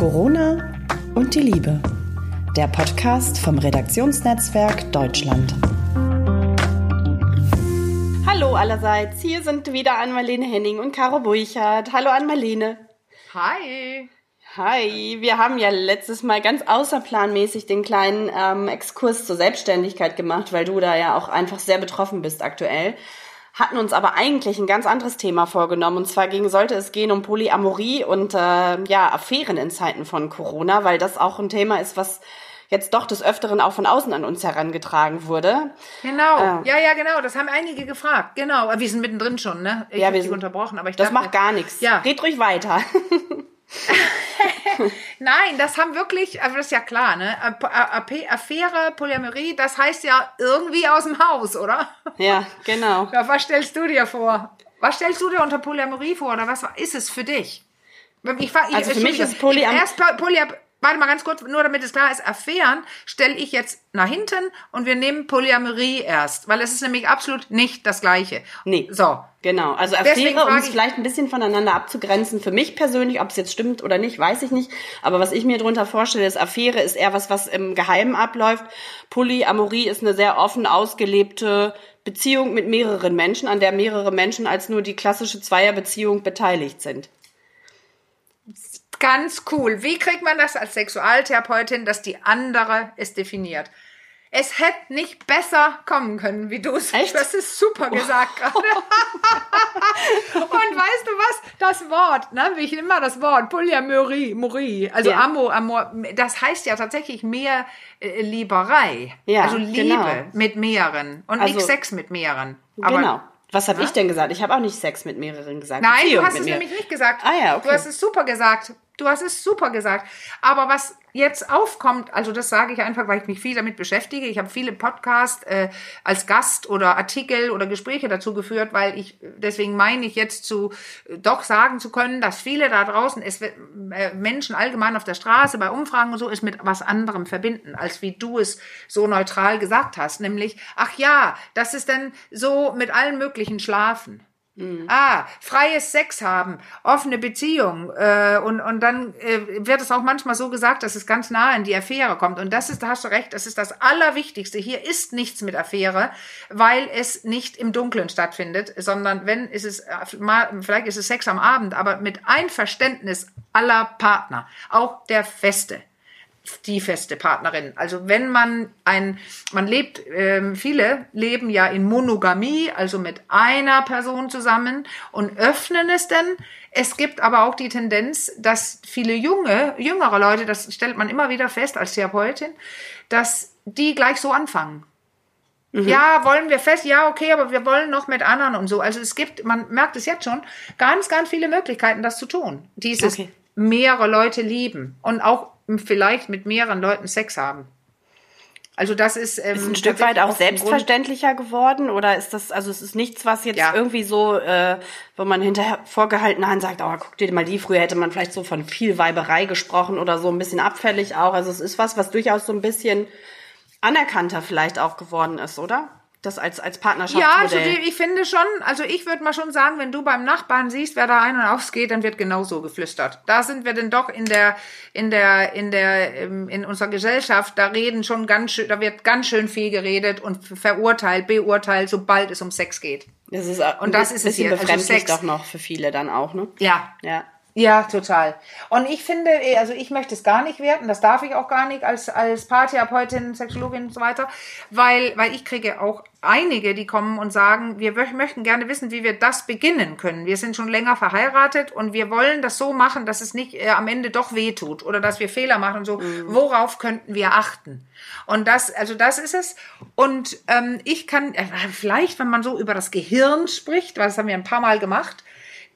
Corona und die Liebe. Der Podcast vom Redaktionsnetzwerk Deutschland. Hallo allerseits, hier sind wieder Ann-Marlene Henning und Caro Burchardt. Hallo Ann-Marlene. Hi. Hi, wir haben ja letztes Mal ganz außerplanmäßig den kleinen ähm, Exkurs zur Selbstständigkeit gemacht, weil du da ja auch einfach sehr betroffen bist aktuell hatten uns aber eigentlich ein ganz anderes Thema vorgenommen. Und zwar ging, sollte es gehen um Polyamorie und äh, ja, Affären in Zeiten von Corona, weil das auch ein Thema ist, was jetzt doch des Öfteren auch von außen an uns herangetragen wurde. Genau, äh, ja, ja, genau, das haben einige gefragt. Genau, aber wir sind mittendrin schon, ne? Ich ja, wir sind unterbrochen, aber ich Das dachte, macht gar nichts. Ja. Red ruhig weiter. Nein, das haben wirklich, also das ist ja klar, ne? Affäre, Polyamorie, das heißt ja irgendwie aus dem Haus, oder? Ja, genau. Ja, was stellst du dir vor? Was stellst du dir unter Polyamorie vor oder was ist es für dich? Ich, ich, also für mich ist Polyam erst Polyam warte mal ganz kurz, nur damit es klar ist, Affären stelle ich jetzt nach hinten und wir nehmen Polyamorie erst, weil es ist nämlich absolut nicht das Gleiche. Nee. So. Genau. Also Affäre, um es vielleicht ein bisschen voneinander abzugrenzen, für mich persönlich, ob es jetzt stimmt oder nicht, weiß ich nicht. Aber was ich mir darunter vorstelle, ist Affäre ist eher was, was im Geheimen abläuft. Polyamorie ist eine sehr offen ausgelebte Beziehung mit mehreren Menschen, an der mehrere Menschen als nur die klassische Zweierbeziehung beteiligt sind. Ganz cool. Wie kriegt man das als Sexualtherapeutin, dass die andere es definiert? Es hätte nicht besser kommen können, wie du es. Das ist super gesagt gerade. Und weißt du was? Das Wort, ne, wie ich immer das Wort Polyamorie, Morie, also ja. Amor, Amor, das heißt ja tatsächlich mehr äh, Lieberei. Ja, also Liebe genau. mit mehreren und also, nicht Sex mit mehreren. Aber, genau. Was habe ich denn gesagt? Ich habe auch nicht Sex mit mehreren gesagt. Nein, Beziehung du hast es nämlich nicht gesagt. Ah ja, okay. Du hast es super gesagt. Du hast es super gesagt. Aber was jetzt aufkommt, also das sage ich einfach, weil ich mich viel damit beschäftige. Ich habe viele Podcasts äh, als Gast oder Artikel oder Gespräche dazu geführt, weil ich, deswegen meine ich jetzt zu, äh, doch sagen zu können, dass viele da draußen, es äh, Menschen allgemein auf der Straße, bei Umfragen und so, es mit was anderem verbinden, als wie du es so neutral gesagt hast. Nämlich, ach ja, das ist dann so mit allen möglichen Schlafen. Mhm. Ah, freies Sex haben, offene Beziehung. Äh, und, und dann äh, wird es auch manchmal so gesagt, dass es ganz nah in die Affäre kommt. Und das ist, da hast du recht, das ist das Allerwichtigste. Hier ist nichts mit Affäre, weil es nicht im Dunkeln stattfindet, sondern wenn ist es, äh, vielleicht ist es Sex am Abend, aber mit Einverständnis aller Partner, auch der Feste die feste Partnerin. Also wenn man ein, man lebt, ähm, viele leben ja in Monogamie, also mit einer Person zusammen und öffnen es dann. Es gibt aber auch die Tendenz, dass viele junge, jüngere Leute, das stellt man immer wieder fest als Therapeutin, dass die gleich so anfangen. Mhm. Ja, wollen wir fest? Ja, okay, aber wir wollen noch mit anderen und so. Also es gibt, man merkt es jetzt schon, ganz, ganz viele Möglichkeiten, das zu tun. Dieses okay. mehrere Leute lieben und auch vielleicht mit mehreren Leuten Sex haben. Also das ist, ähm, ist ein Stück weit auch selbstverständlicher geworden oder ist das also es ist nichts was jetzt ja. irgendwie so äh, wo man hinterher vorgehalten hat und sagt oh guck dir mal die früher hätte man vielleicht so von viel Weiberei gesprochen oder so ein bisschen abfällig auch also es ist was was durchaus so ein bisschen anerkannter vielleicht auch geworden ist oder das als, als Partnerschaftsmodell. Ja, also ich finde schon, also ich würde mal schon sagen, wenn du beim Nachbarn siehst, wer da ein- und ausgeht, dann wird genauso geflüstert. Da sind wir denn doch in der, in der, in der, ähm, in unserer Gesellschaft, da reden schon ganz schön, da wird ganz schön viel geredet und verurteilt, beurteilt, sobald es um Sex geht. Das ist, und das ist es hier. Also Sex doch noch für viele dann auch, ne? Ja. Ja. Ja, total. Und ich finde, eh, also ich möchte es gar nicht werten, das darf ich auch gar nicht als, als Paartherapeutin, Sexologin und so weiter, weil, weil ich kriege auch einige, die kommen und sagen, wir möchten gerne wissen, wie wir das beginnen können. Wir sind schon länger verheiratet und wir wollen das so machen, dass es nicht äh, am Ende doch wehtut oder dass wir Fehler machen und so. Mhm. Worauf könnten wir achten? Und das, also das ist es. Und ähm, ich kann, äh, vielleicht, wenn man so über das Gehirn spricht, weil das haben wir ein paar Mal gemacht,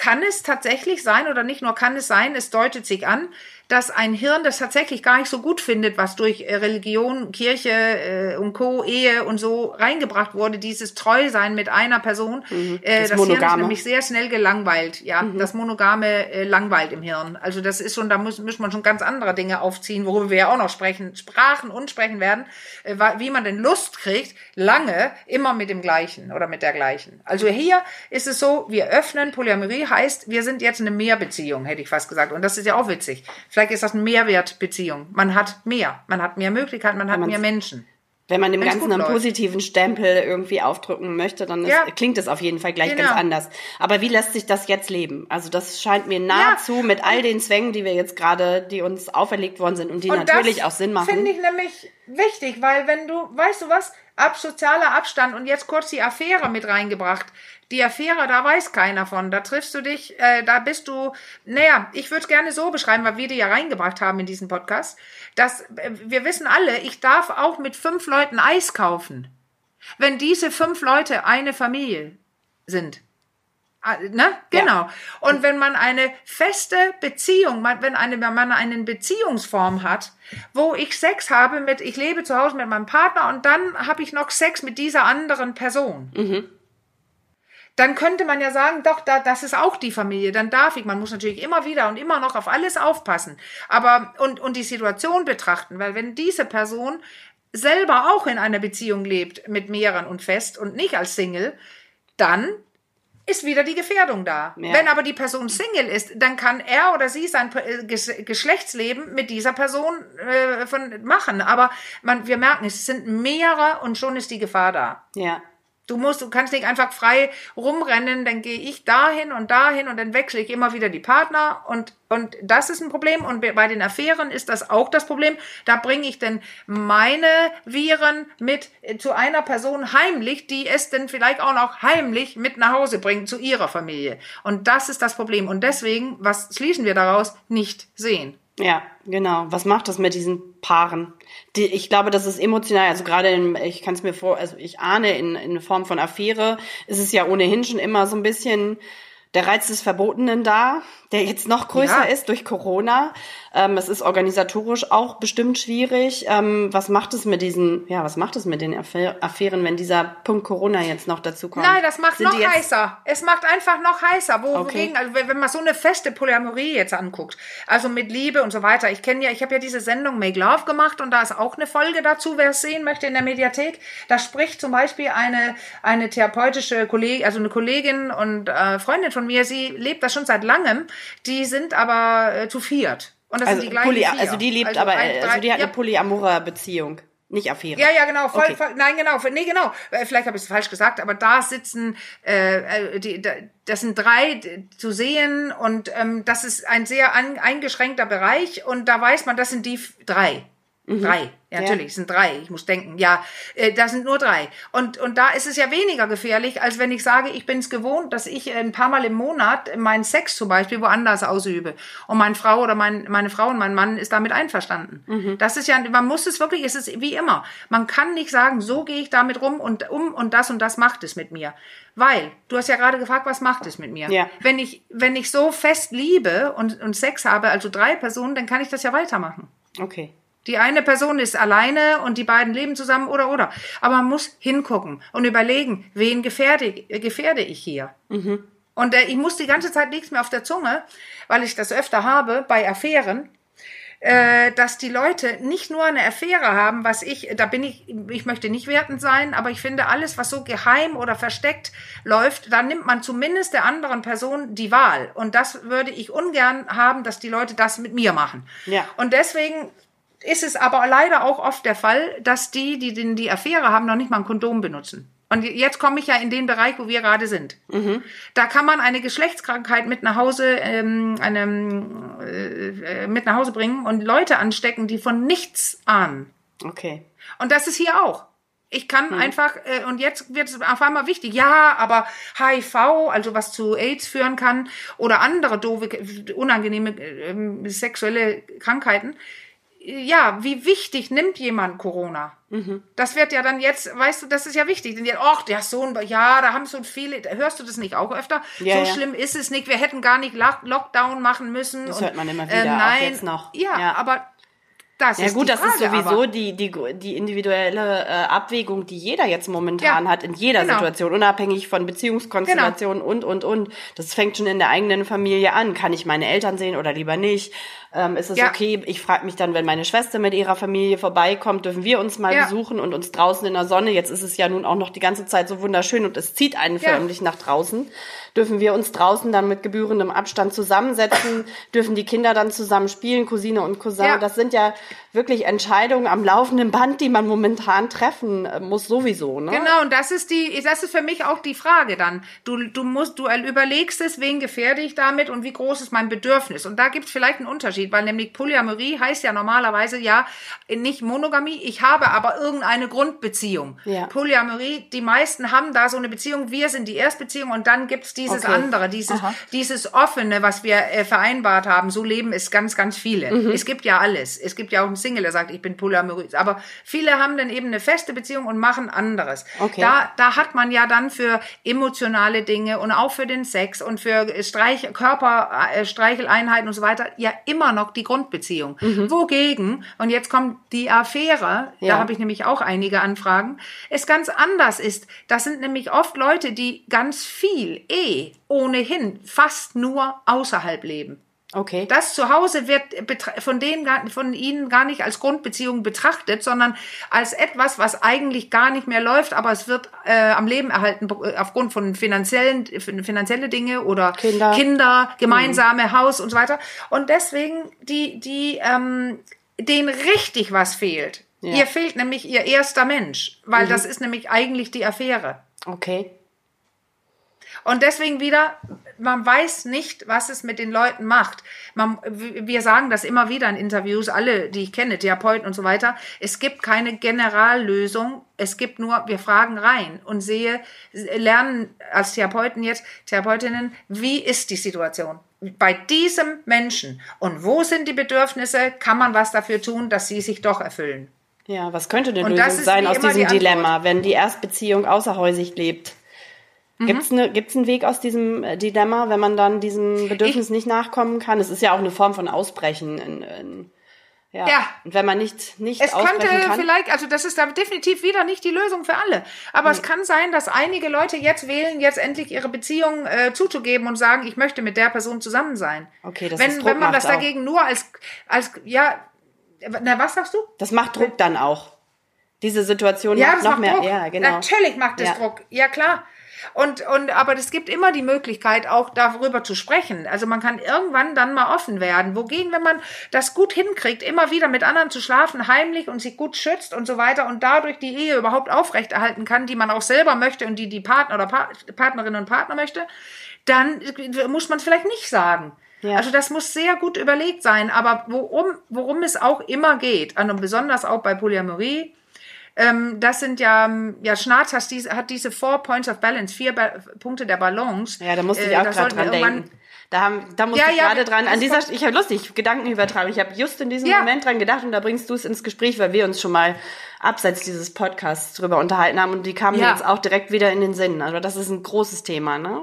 kann es tatsächlich sein oder nicht nur kann es sein, es deutet sich an, dass ein Hirn das tatsächlich gar nicht so gut findet, was durch äh, Religion, Kirche äh, und Co., Ehe und so reingebracht wurde, dieses Treusein mit einer Person. Mhm, äh, das, das Hirn ist nämlich sehr schnell gelangweilt. Ja, mhm. das Monogame äh, langweilt im Hirn. Also das ist schon, da muss, muss man schon ganz andere Dinge aufziehen, worüber wir ja auch noch sprechen, sprachen und sprechen werden, äh, wie man denn Lust kriegt, lange immer mit dem gleichen oder mit der gleichen. Also hier ist es so, wir öffnen, Polyamorie heißt, wir sind jetzt eine Mehrbeziehung, hätte ich fast gesagt. Und das ist ja auch witzig. Vielleicht Vielleicht ist das eine Mehrwertbeziehung. Man hat mehr. Man hat mehr Möglichkeiten, man hat mehr Menschen. Wenn man dem Wenn's Ganzen einen positiven Stempel irgendwie aufdrücken möchte, dann ist, Ja. klingt es auf jeden Fall gleich Genau. ganz anders. Aber wie lässt sich das jetzt leben? Also das scheint mir nahezu mit all den Zwängen, die wir jetzt gerade, die uns auferlegt worden sind und die natürlich auch Sinn machen. Finde ich nämlich wichtig, weil wenn du, weißt du was, ab sozialer Abstand und jetzt kurz die Affäre mit reingebracht. Die Affäre, da weiß keiner von. Da triffst du dich, äh, da bist du, naja, ich würde gerne so beschreiben, weil wir die ja reingebracht haben in diesen Podcast, dass äh, wir wissen alle, ich darf auch mit fünf Leuten Eis kaufen. Wenn diese fünf Leute eine Familie sind. Ah, Ne? Genau. Und wenn man eine feste Beziehung, wenn, eine, wenn man eine Beziehungsform hat, wo ich Sex habe mit, ich lebe zu Hause mit meinem Partner und dann habe ich noch Sex mit dieser anderen Person. Dann könnte man ja sagen, doch, da, das ist auch die Familie, dann darf ich. Man muss natürlich immer wieder und immer noch auf alles aufpassen. Aber, und, und die Situation betrachten, weil wenn diese Person selber auch in einer Beziehung lebt mit mehreren und fest und nicht als Single, dann ist wieder die Gefährdung da. Ja. Wenn aber die Person Single ist, dann kann er oder sie sein äh, Ges- Geschlechtsleben mit dieser Person äh, von machen. Aber man, wir merken, es sind mehrere und schon ist die Gefahr da. ja. Du musst, du kannst nicht einfach frei rumrennen, dann gehe ich dahin und dahin und dann wechsle ich immer wieder die Partner und, und das ist ein Problem und bei den Affären ist das auch das Problem. Da bringe ich denn meine Viren mit äh, zu einer Person heimlich, die es dann vielleicht auch noch heimlich mit nach Hause bringt zu ihrer Familie. Und das ist das Problem. Und deswegen, was schließen wir daraus? Nicht sehen. Ja, genau. Was macht das mit diesen Paaren? Die, ich glaube, das ist emotional, also gerade in, ich kann es mir vor, also ich ahne, in, in Form von Affäre ist es ja ohnehin schon immer so ein bisschen der Reiz des Verbotenen da, der jetzt noch größer Ja. ist durch Corona. Ähm, es ist organisatorisch auch bestimmt schwierig. Ähm, was macht es mit diesen, ja, was macht es mit den Affä- Affären, wenn dieser Punkt Corona jetzt noch dazu kommt? Nein, das macht Sind noch heißer. Es macht einfach noch heißer. Wo, Okay. wogegen, also wenn wenn man so eine feste Polyamorie jetzt anguckt, also mit Liebe und so weiter. Ich kenne ja, ich habe ja diese Sendung Make Love gemacht und da ist auch eine Folge dazu, wer es sehen möchte in der Mediathek. Da spricht zum Beispiel eine eine therapeutische Kollegin, also eine Kollegin und äh, Freundin von mir. Sie lebt das schon seit langem. Die sind aber äh, zu viert. Und das Also, sind die gleichen poly, vier. also die lebt aber, ein, also drei- die hat ja, eine polyamore Beziehung, nicht Affäre. ja, ja, genau. Voll, Okay. voll, nein, genau. Nee, genau. Äh, Vielleicht habe ich es falsch gesagt, aber da sitzen, äh, äh, die, da, das sind drei zu sehen und ähm, das ist ein sehr an, eingeschränkter Bereich und da weiß man, das sind die f- drei. Drei, ja, Ja. natürlich, es sind drei. Ich muss denken, ja, äh, da sind nur drei. Und, und da ist es ja weniger gefährlich, als wenn ich sage, ich bin es gewohnt, dass ich ein paar Mal im Monat meinen Sex zum Beispiel woanders ausübe. Und meine Frau oder mein, meine Frau und mein Mann ist damit einverstanden. Das ist ja, man muss es wirklich, es ist wie immer. Man kann nicht sagen, so gehe ich damit rum und um und das und das macht es mit mir. Weil, du hast ja gerade gefragt, was macht es mit mir? Ja. Wenn ich, wenn ich so fest liebe und, und Sex habe, also drei Personen, dann kann ich das ja weitermachen. Okay. Die eine Person ist alleine und die beiden leben zusammen oder oder. Aber man muss hingucken und überlegen, wen gefährde, äh, gefährde ich hier. Und äh, ich muss die ganze Zeit nichts mehr auf der Zunge, weil ich das öfter habe bei Affären, äh, dass die Leute nicht nur eine Affäre haben, was ich, da bin ich, ich möchte nicht wertend sein, aber ich finde alles, was so geheim oder versteckt läuft, da nimmt man zumindest der anderen Person die Wahl. Und das würde ich ungern haben, dass die Leute das mit mir machen. Ja. Und deswegen ist es aber leider auch oft der Fall, dass die, die die, die Affäre haben, noch nicht mal ein Kondom benutzen. Und jetzt komme ich ja in den Bereich, wo wir gerade sind. Da kann man eine Geschlechtskrankheit mit nach Hause, ähm, einem, äh, äh, mit nach Hause bringen und Leute anstecken, die von nichts ahnen. Okay. Und das ist hier auch. Ich kann einfach, äh, und jetzt wird es auf einmal wichtig, ja, aber HIV, also was zu AIDS führen kann, oder andere doofe, unangenehme ähm, sexuelle Krankheiten, ja, wie wichtig nimmt jemand Corona? Das wird ja dann jetzt, weißt du, das ist ja wichtig. Denn ach, der Sohn, ja, da haben so viele, hörst du das nicht auch öfter? Ja, so ja. schlimm ist es nicht. Wir hätten gar nicht Lock- Lockdown machen müssen. Das und, hört man immer wieder, auch nein, jetzt noch. Ja, Ja. aber Das Ja ist gut, das Frage, ist sowieso die, die, die individuelle äh, Abwägung, die jeder jetzt momentan Ja, hat, in jeder genau. Situation, unabhängig von Beziehungskonstellationen und, und, und. Das fängt schon in der eigenen Familie an. Kann ich meine Eltern sehen oder lieber nicht? Ähm, ist es Ja. okay? Ich frage mich dann, wenn meine Schwester mit ihrer Familie vorbeikommt, dürfen wir uns mal Ja. besuchen und uns draußen in der Sonne, jetzt ist es ja nun auch noch die ganze Zeit so wunderschön und es zieht einen Ja. förmlich nach draußen, dürfen wir uns draußen dann mit gebührendem Abstand zusammensetzen, dürfen die Kinder dann zusammen spielen, Cousine und Cousin. Das sind ja wirklich Entscheidungen am laufenden Band, die man momentan treffen äh, muss sowieso. Ne? Genau, und das ist die, das ist für mich auch die Frage dann. Du, du musst, du überlegst es, wen gefährde ich damit und wie groß ist mein Bedürfnis. Und da gibt es vielleicht einen Unterschied, weil nämlich Polyamorie heißt ja normalerweise ja nicht Monogamie, ich habe aber irgendeine Grundbeziehung. Ja. Polyamorie, die meisten haben da so eine Beziehung, wir sind die Erstbeziehung und dann gibt's dieses Okay. andere, dieses, dieses Offene, was wir äh, vereinbart haben. So leben es ganz, ganz viele. Mhm. Es gibt ja alles. Es gibt ja auch einen Single, der sagt, ich bin polyamorös. Aber viele haben dann eben eine feste Beziehung und machen anderes. Okay. Da, da hat man ja dann für emotionale Dinge und auch für den Sex und für Streich, Körper, äh, Streicheleinheiten und so weiter ja immer noch die Grundbeziehung. Wogegen, und jetzt kommt die Affäre, Ja. da habe ich nämlich auch einige Anfragen, es ganz anders ist. Das sind nämlich oft Leute, die ganz viel eh ohnehin fast nur außerhalb leben. Okay. Das Zuhause wird von denen von ihnen gar nicht als Grundbeziehung betrachtet, sondern als etwas, was eigentlich gar nicht mehr läuft, aber es wird äh, am Leben erhalten äh, aufgrund von finanziellen fin- finanzielle Dinge oder Kinder. Kinder gemeinsame Haus und so weiter. Und deswegen die die ähm, denen richtig was fehlt. Ja. Ihr fehlt nämlich ihr erster Mensch, weil das ist nämlich eigentlich die Affäre. Okay. Und deswegen wieder, man weiß nicht, was es mit den Leuten macht. Man, wir sagen das immer wieder in Interviews, alle, die ich kenne, Therapeuten und so weiter. Es gibt keine Generallösung. Es gibt nur, wir fragen rein und sehe, lernen als Therapeuten jetzt, Therapeutinnen, wie ist die Situation? Bei diesem Menschen und wo sind die Bedürfnisse? Kann man was dafür tun, dass sie sich doch erfüllen? Ja, was könnte eine Und Lösung sein aus diesem die. Dilemma, wenn die Erstbeziehung außerhäusig lebt? Mhm. Gibt's eine, gibt's einen Weg aus diesem äh, Dilemma, wenn man dann diesem Bedürfnis nicht nachkommen kann? Es ist ja auch eine Form von Ausbrechen. In, in, ja. Ja. Und wenn man nicht, nicht Es könnte kann. vielleicht, also das ist da definitiv wieder nicht die Lösung für alle. Aber es kann sein, dass einige Leute jetzt wählen, jetzt endlich ihre Beziehung äh, zuzugeben und sagen, ich möchte mit der Person zusammen sein. Okay, das wenn, ist Druck wenn man das macht auch. dagegen nur als, als, ja, na, was sagst du? Das macht Druck dann auch. Diese Situation Ja, macht noch macht mehr. Druck. Ja, genau. Natürlich macht es Ja. Druck. Ja, klar. Und, und, aber es gibt immer die Möglichkeit, auch darüber zu sprechen. Also man kann irgendwann dann mal offen werden. Wogegen, wenn man das gut hinkriegt, immer wieder mit anderen zu schlafen, heimlich und sich gut schützt und so weiter und dadurch die Ehe überhaupt aufrechterhalten kann, die man auch selber möchte und die die Partner oder pa Partnerin und Partner möchte, dann muss man es vielleicht nicht sagen. Ja. Also das muss sehr gut überlegt sein. Aber worum, worum es auch immer geht, und besonders auch bei Polyamorie, ähm, das sind ja, ähm, ja, Schnarz hat diese, hat diese Four Points of Balance, vier ba Punkte der Balance. Ja, da musste ich Äh, auch da gerade dran denken. Da, haben, da musste Ja, ich ja, gerade dran. An dieser, ich habe lustig Gedanken übertragen. Ich habe just in diesem Ja. Moment dran gedacht und da bringst du es ins Gespräch, weil wir uns schon mal abseits dieses Podcasts drüber unterhalten haben und die kamen jetzt auch direkt wieder in den Sinn. Also das ist ein großes Thema, ne?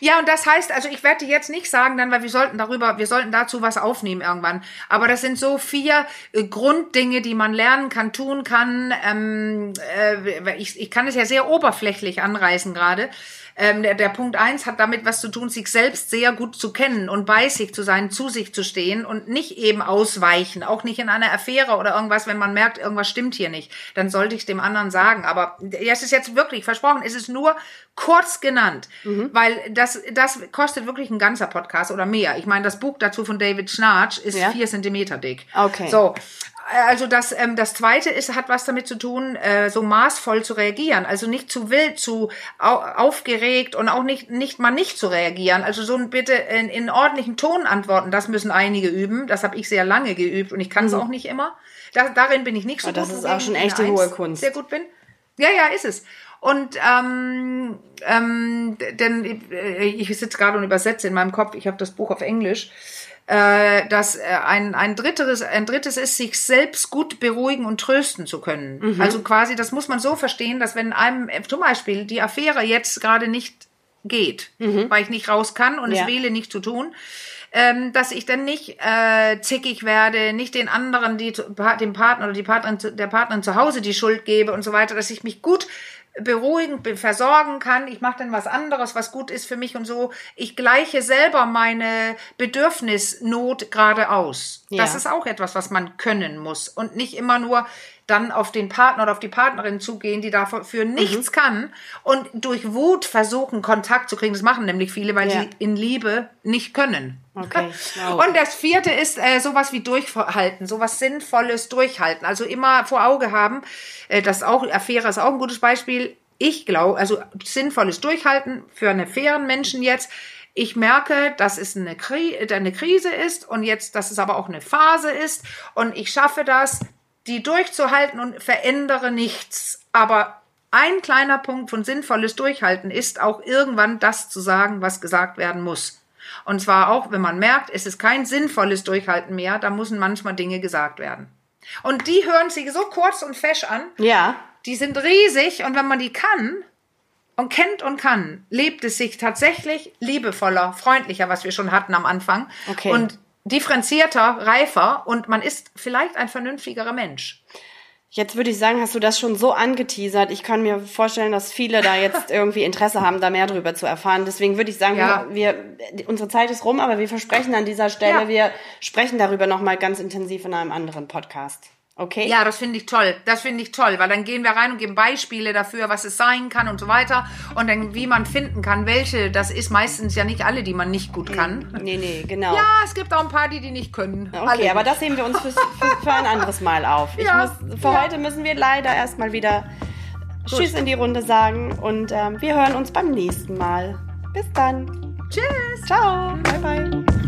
Ja, und das heißt, also ich werde jetzt nicht sagen, dann, weil wir sollten darüber, wir sollten dazu was aufnehmen irgendwann. Aber das sind so vier äh, Grunddinge, die man lernen kann, tun kann. Ähm, äh, ich, ich kann es ja sehr oberflächlich anreißen gerade. Ähm, der, der Punkt eins hat damit was zu tun, sich selbst sehr gut zu kennen und bei sich zu sein, zu sich zu stehen und nicht eben ausweichen, auch nicht in einer Affäre oder irgendwas, wenn man merkt, irgendwas stimmt hier nicht, dann sollte ich es dem anderen sagen. Aber es ist jetzt wirklich versprochen, es ist nur kurz genannt, weil das, das kostet wirklich ein ganzer Podcast oder mehr. Ich meine, das Buch dazu von David Schnarch ist Ja. vier Zentimeter dick. Okay. So. Also das, ähm, das zweite ist, hat was damit zu tun, äh, so maßvoll zu reagieren. Also nicht zu wild, zu au aufgeregt und auch nicht, nicht mal nicht zu reagieren. Also so ein bitte in, in ordentlichen Ton antworten, das müssen einige üben. Das habe ich sehr lange geübt und ich kann es auch nicht immer. Da, darin bin ich nicht so Aber gut. Mhm. das ist auch schon ich echte hohe Kunst. Sehr gut bin. Ja, ja, ist es. Und ähm, ähm, denn äh, ich sitze gerade und übersetze in meinem Kopf, ich habe das Buch auf Englisch, äh, dass äh, ein, ein, drittes, ein drittes ist, sich selbst gut beruhigen und trösten zu können. Mhm. Also quasi, das muss man so verstehen, dass wenn einem äh, zum Beispiel die Affäre jetzt gerade nicht geht, weil ich nicht raus kann und Ja. es wähle nicht zu tun, ähm, dass ich dann nicht äh, zickig werde, nicht den anderen, die dem Partner oder die Partnerin, der Partnerin zu Hause die Schuld gebe und so weiter, dass ich mich gut beruhigen, be- versorgen kann. Ich mache dann was anderes, was gut ist für mich und so. Ich gleiche selber meine Bedürfnisnot gerade aus. Ja. Das ist auch etwas, was man können muss und nicht immer nur dann auf den Partner oder auf die Partnerin zugehen, die dafür Mhm. nichts kann und durch Wut versuchen, Kontakt zu kriegen. Das machen nämlich viele, weil Ja. sie in Liebe nicht können. Okay. Oh. Und das vierte ist äh, sowas wie Durchhalten, sowas Sinnvolles durchhalten. Also immer vor Auge haben, äh, das auch, Affäre ist auch ein gutes Beispiel. Ich glaube, also sinnvolles Durchhalten für einen fairen Menschen jetzt. Ich merke, dass es eine Krise ist und jetzt, dass es aber auch eine Phase ist und ich schaffe das, die durchzuhalten und verändere nichts. Aber ein kleiner Punkt von sinnvolles Durchhalten ist auch irgendwann das zu sagen, was gesagt werden muss. Und zwar auch, wenn man merkt, es ist kein sinnvolles Durchhalten mehr, da müssen manchmal Dinge gesagt werden. Und die hören sich so kurz und fesch an, ja. die sind riesig und wenn man die kann und kennt und kann, lebt es sich tatsächlich liebevoller, freundlicher, was wir schon hatten am Anfang. Okay. Und differenzierter, reifer und man ist vielleicht ein vernünftigerer Mensch. Jetzt würde ich sagen, hast du das schon so angeteasert. Ich kann mir vorstellen, dass viele da jetzt irgendwie Interesse haben, da mehr drüber zu erfahren. Deswegen würde ich sagen, Ja. wir, unsere Zeit ist rum, aber wir versprechen an dieser Stelle, Ja. wir sprechen darüber nochmal ganz intensiv in einem anderen Podcast. Okay? Ja, das finde ich toll. Das finde ich toll, weil dann gehen wir rein und geben Beispiele dafür, was es sein kann und so weiter. Und dann, wie man finden kann, welche, das ist meistens ja nicht alle, die man nicht gut kann. Nee, nee, genau. Ja, es gibt auch ein paar, die die nicht können. Okay, Alle aber das heben wir uns für, für, ein anderes Mal auf. Ich Ja, muss, für ja. heute müssen wir leider erstmal wieder Tschüss in die Runde sagen und ähm, wir hören uns beim nächsten Mal. Bis dann. Tschüss. Ciao. Bye, bye.